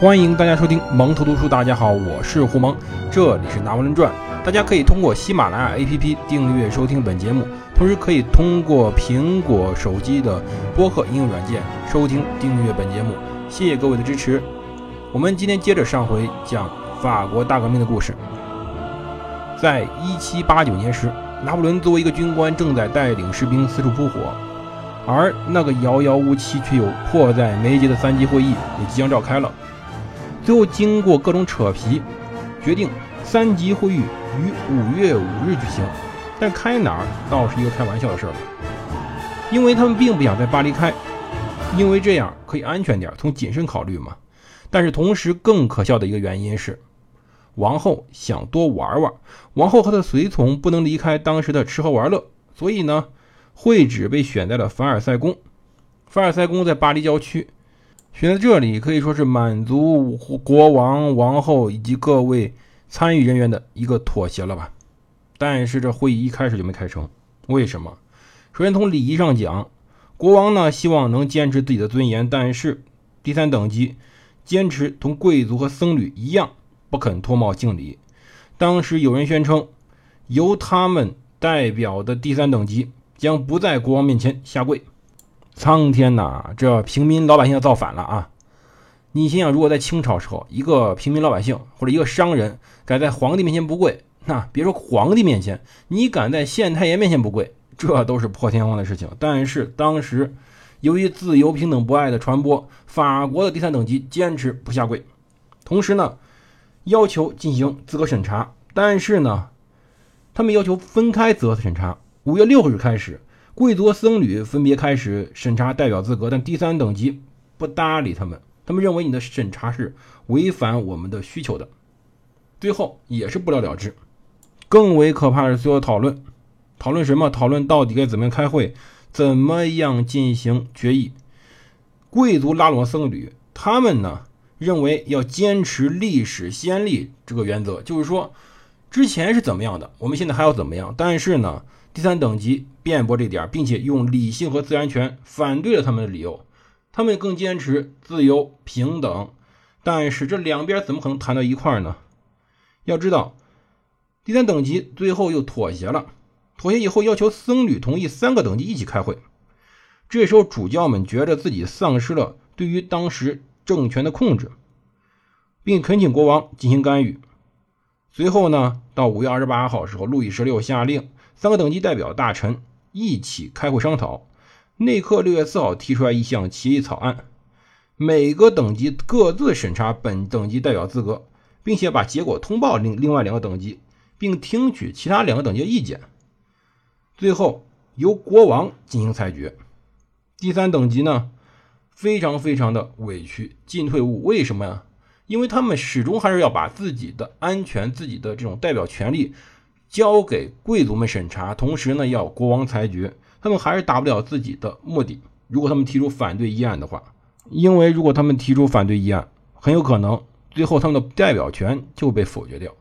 欢迎大家收听蒙头读书。大家好，我是胡蒙，这里是拿破仑传。大家可以通过喜马拉雅 APP 订阅收听本节目，同时可以通过苹果手机的播客应用软件收听订阅本节目。谢谢各位的支持。我们今天接着上回讲法国大革命的故事。在一七八九年时，拿破仑作为一个军官，正在带领士兵四处扑火，而那个遥遥无期却又迫在眉睫的三级会议也即将召开了。最后，经过各种扯皮，决定三级会议于五月五日举行。但开哪儿倒是一个开玩笑的事了，因为他们并不想在巴黎开，因为这样可以安全点，从谨慎考虑嘛。但是同时更可笑的一个原因是，王后想多玩玩，王后和她随从不能离开当时的吃喝玩乐，所以呢，会址被选在了凡尔赛宫。凡尔赛宫在巴黎郊区。选在这里可以说是满足国王、王后以及各位参与人员的一个妥协了吧。但是这会议一开始就没开成，为什么？首先从礼仪上讲，国王呢希望能坚持自己的尊严，但是第三等级坚持同贵族和僧侣一样不肯脱帽敬礼。当时有人宣称，由他们代表的第三等级将不在国王面前下跪。苍天呐，这平民老百姓要造反了啊！你想想，如果在清朝时候，一个平民老百姓或者一个商人敢在皇帝面前不跪，那别说皇帝面前，你敢在县太爷面前不跪，这都是破天荒的事情。但是当时由于自由、平等、博爱的传播，法国的第三等级坚持不下跪，同时呢，要求进行资格审查，但是呢，他们要求分开资格审查。五月六日开始。贵族僧侣分别开始审查代表资格，但第三等级不搭理他们，他们认为你的审查是违反我们的需求的，最后也是不了了之。更为可怕的是，最后讨论，讨论什么？讨论到底该怎么样开会，怎么样进行决议？贵族拉拢僧侣，他们呢认为要坚持历史先例这个原则，就是说之前是怎么样的，我们现在还要怎么样？但是呢？第三等级辩驳这点，并且用理性和自然权反对了他们的理由。他们更坚持自由平等，但是这两边怎么可能谈到一块呢？要知道，第三等级最后又妥协了。妥协以后，要求僧侣同意三个等级一起开会。这时候，主教们觉得自己丧失了对于当时政权的控制，并恳请国王进行干预。随后呢，到五月二十八号时候，路易十六下令。三个等级代表大臣一起开会商讨。内克六月四号提出来一项协议草案，每个等级各自审查本等级代表资格，并且把结果通报另另外两个等级，并听取其他两个等级的意见。最后由国王进行裁决。第三等级呢，非常非常的委屈，进退无。为什么呀？因为他们始终还是要把自己的安全、自己的这种代表权利。交给贵族们审查，同时呢要国王裁决，他们还是达不了自己的目的。如果他们提出反对议案的话，因为如果他们提出反对议案，很有可能最后他们的代表权就被否决掉，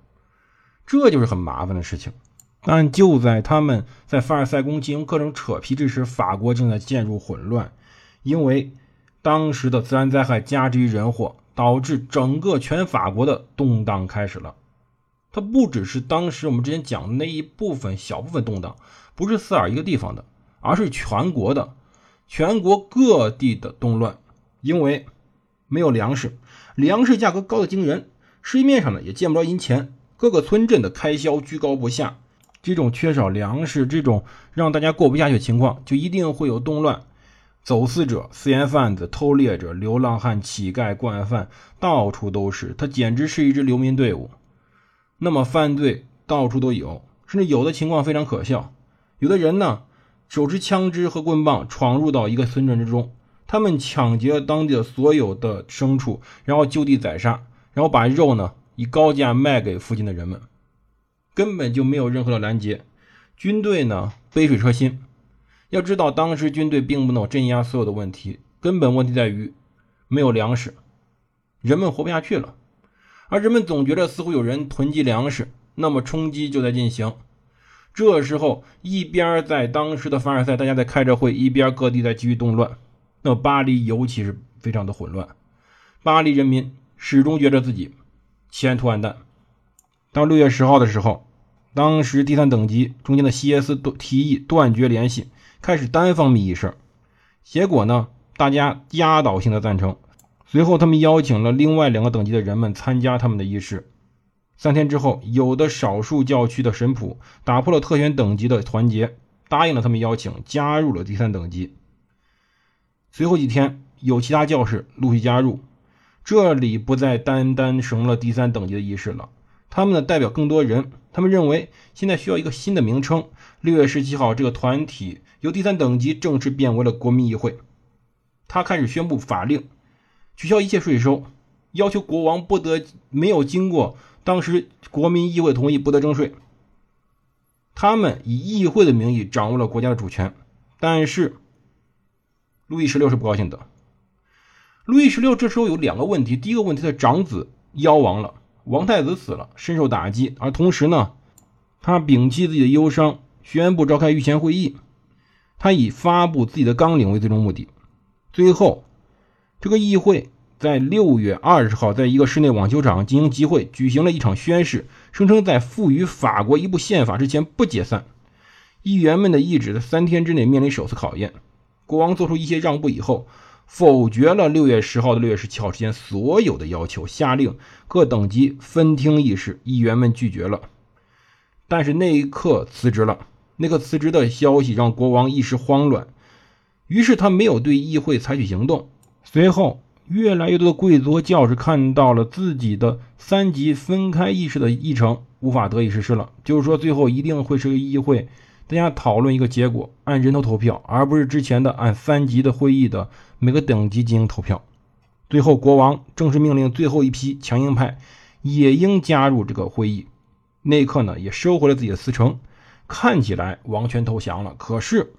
这就是很麻烦的事情。但就在他们在凡尔赛宫进行各种扯皮之时，法国正在陷入混乱，因为当时的自然灾害加之于人祸，导致整个全法国的动荡开始了。它不只是当时我们之前讲的那一部分小部分动荡，不是四耳一个地方的，而是全国的，全国各地的动乱。因为没有粮食，粮食价格高的惊人，市面上呢也见不着银钱，各个村镇的开销居高不下。这种缺少粮食，这种让大家过不下去的情况，就一定会有动乱，走私者、私盐贩子、偷猎者、流浪汉、乞丐、惯犯，到处都是。它简直是一支流民队伍。那么犯罪到处都有，甚至有的情况非常可笑。有的人呢，手持枪支和棍棒闯入到一个村镇之中，他们抢劫当地的所有的牲畜，然后就地宰杀，然后把肉呢以高价卖给附近的人们，根本就没有任何的拦截。军队呢杯水车薪。要知道，当时军队并不能镇压所有的问题，根本问题在于没有粮食，人们活不下去了。而人们总觉得似乎有人囤积粮食，那么冲击就在进行。这时候，一边在当时的凡尔赛，大家在开着会，一边各地在继续动乱。那巴黎尤其是非常的混乱。巴黎人民始终觉得自己前途暗淡。到六月十号的时候，当时第三等级中间的西耶斯提议断绝联系，开始单方面议事。结果呢，大家压倒性的赞成。随后，他们邀请了另外两个等级的人们参加他们的仪式。三天之后，有的少数教区的神仆打破了特权等级的团结，答应了他们邀请，加入了第三等级。随后几天，有其他教士陆续加入，这里不再单单成了第三等级的仪式了。他们呢，代表更多人。他们认为现在需要一个新的名称。六月十七号，这个团体由第三等级正式变为了国民议会。他开始宣布法令。取消一切税收，要求国王不得没有经过当时国民议会同意不得征税。他们以议会的名义掌握了国家的主权，但是路易十六是不高兴的。路易十六这时候有两个问题：第一个问题，他长子夭亡了，王太子死了，深受打击；而同时呢，他摒弃自己的忧伤，宣布召开御前会议，他以发布自己的纲领为最终目的。最后。这个议会在六月二十号，在一个室内网球场进行集会，举行了一场宣誓，声称在赋予法国一部宪法之前不解散。议员们的意志在三天之内面临首次考验。国王做出一些让步以后，否决了六月十号到六月十七号之间所有的要求，下令各等级分听议事。议员们拒绝了，但是那一刻辞职了。那个辞职的消息让国王一时慌乱，于是他没有对议会采取行动。随后，越来越多的贵族和教士看到了自己的三级分开议事的议程无法得以实施了。就是说，最后一定会是个议会，大家讨论一个结果，按人头投票，而不是之前的按三级的会议的每个等级进行投票。最后，国王正式命令最后一批强硬派也应加入这个会议。内克呢，也收回了自己的辞呈，看起来王权投降了。可是，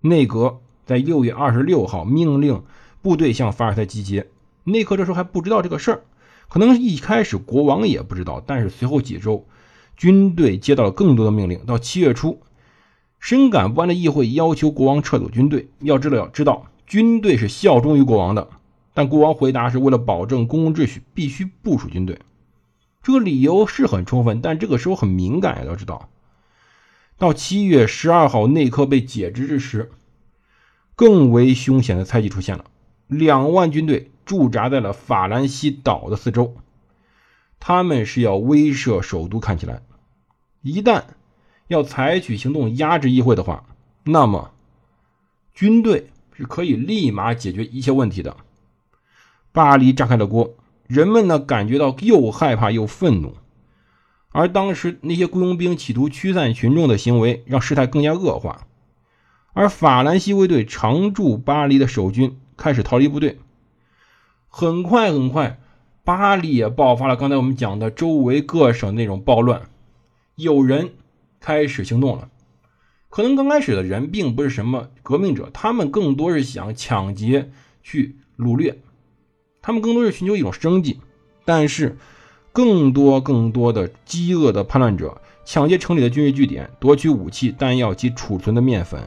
内阁在六月二十六号命令。部队向凡尔赛集结，内克这时候还不知道这个事儿，可能一开始国王也不知道，但是随后几周，军队接到了更多的命令。到七月初，深感不安的议会要求国王撤走军队。要知道，要知道，军队是效忠于国王的，但国王回答是为了保证公共秩序，必须部署军队。这个理由是很充分，但这个时候很敏感呀。要知道，到七月十二号内克被解职之时，更为凶险的猜忌出现了。两万军队驻扎在了法兰西岛的四周，他们是要威慑首都。看起来，一旦要采取行动压制议会的话，那么军队是可以立马解决一切问题的。巴黎炸开了锅，人们呢感觉到又害怕又愤怒，而当时那些雇佣兵企图驱散群众的行为，让事态更加恶化。而法兰西卫队常驻巴黎的守军。开始逃离部队，很快很快，巴黎也爆发了刚才我们讲的周围各省那种暴乱，有人开始行动了。可能刚开始的人并不是什么革命者，他们更多是想抢劫、去掳掠，他们更多是寻求一种生计。但是，更多更多的饥饿的叛乱者抢劫城里的军事据点，夺取武器、弹药及储存的面粉。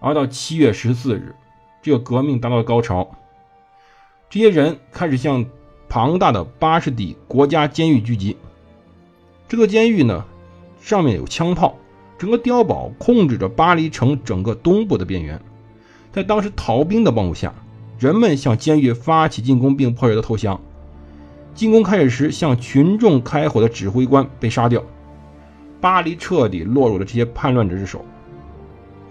而到七月十四日。这个革命达到了高潮，这些人开始向庞大的巴士底国家监狱聚集。这座监狱呢，上面有枪炮，整个碉堡控制着巴黎城整个东部的边缘。在当时逃兵的帮助下，人们向监狱发起进攻，并迫使他投降。进攻开始时，向群众开火的指挥官被杀掉，巴黎彻底落入了这些叛乱者之手。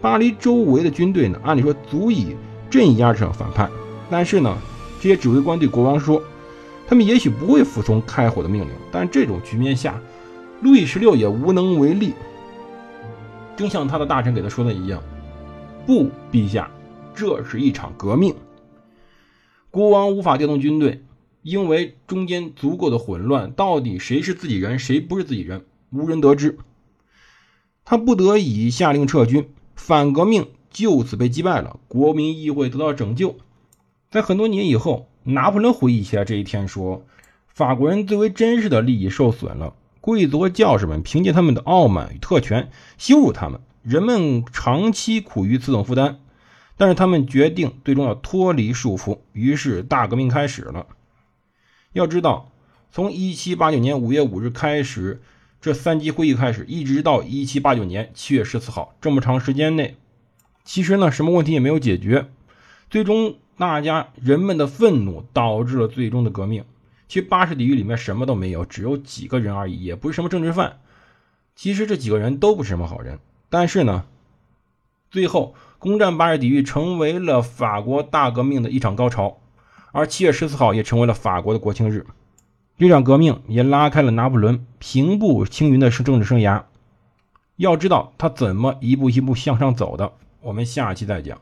巴黎周围的军队呢，按理说足以。镇压这场反叛，但是呢，这些指挥官对国王说，他们也许不会服从开火的命令。但这种局面下，路易十六也无能为力。正像他的大臣给他说的一样：“不，陛下，这是一场革命。”国王无法调动军队，因为中间足够的混乱，到底谁是自己人，谁不是自己人，无人得知。他不得已下令撤军，反革命。就此被击败了，国民议会得到拯救。在很多年以后，拿破仑回忆起来这一天，说：“法国人最为珍视的利益受损了，贵族和教士们凭借他们的傲慢与特权羞辱他们，人们长期苦于此种负担。但是他们决定最终要脱离束缚，于是大革命开始了。要知道，从1789年5月5日开始，这三级会议开始，一直到1789年7月14号，这么长时间内，其实呢，什么问题也没有解决。最终，大家人们的愤怒导致了最终的革命。其实八十底狱里面什么都没有，只有几个人而已，也不是什么政治犯。其实这几个人都不是什么好人。但是呢，最后攻占巴士底狱成为了法国大革命的一场高潮。而七月十四号也成为了法国的国庆日，这场革命也拉开了拿破仑平步青云的政治生涯。要知道他怎么一步一步向上走的，我们下期再讲。